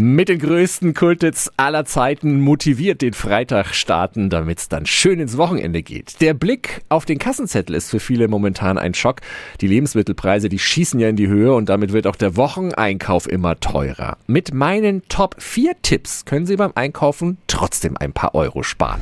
Mit den größten Kultits aller Zeiten motiviert den Freitag starten, damit es dann schön ins Wochenende geht. Der Blick auf den Kassenzettel ist für viele momentan ein Schock. Die Lebensmittelpreise, die schießen ja in die Höhe und damit wird auch der Wocheneinkauf immer teurer. Mit meinen Top 4 Tipps können Sie beim Einkaufen trotzdem ein paar Euro sparen.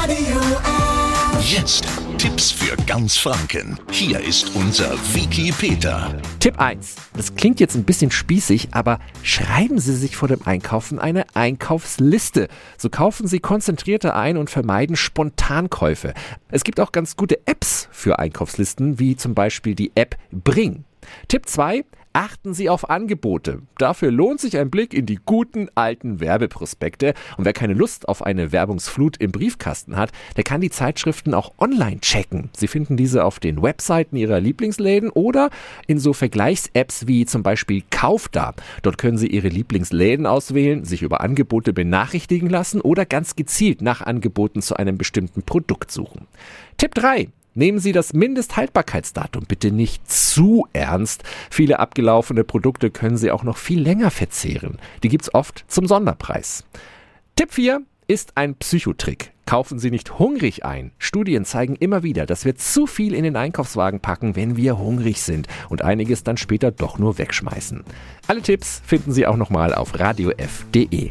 Radio Jetzt Tipps für ganz Franken. Hier ist unser Wiki Peter. Tipp 1. Das klingt jetzt ein bisschen spießig, aber schreiben Sie sich vor dem Einkaufen eine Einkaufsliste. So kaufen Sie konzentrierter ein und vermeiden Spontankäufe. Es gibt auch ganz gute Apps für Einkaufslisten, wie zum Beispiel die App Bring. Tipp 2. Achten Sie auf Angebote. Dafür lohnt sich ein Blick in die guten alten Werbeprospekte. Und wer keine Lust auf eine Werbungsflut im Briefkasten hat, der kann die Zeitschriften auch online checken. Sie finden diese auf den Webseiten Ihrer Lieblingsläden oder in so Vergleichs-Apps wie zum Beispiel Kaufda. Dort können Sie Ihre Lieblingsläden auswählen, sich über Angebote benachrichtigen lassen oder ganz gezielt nach Angeboten zu einem bestimmten Produkt suchen. Tipp 3. Nehmen Sie das Mindesthaltbarkeitsdatum bitte nicht zu ernst. Viele abgelaufene Produkte können Sie auch noch viel länger verzehren. Die gibt's oft zum Sonderpreis. Tipp 4 ist ein Psychotrick. Kaufen Sie nicht hungrig ein. Studien zeigen immer wieder, dass wir zu viel in den Einkaufswagen packen, wenn wir hungrig sind und einiges dann später doch nur wegschmeißen. Alle Tipps finden Sie auch nochmal auf radiof.de.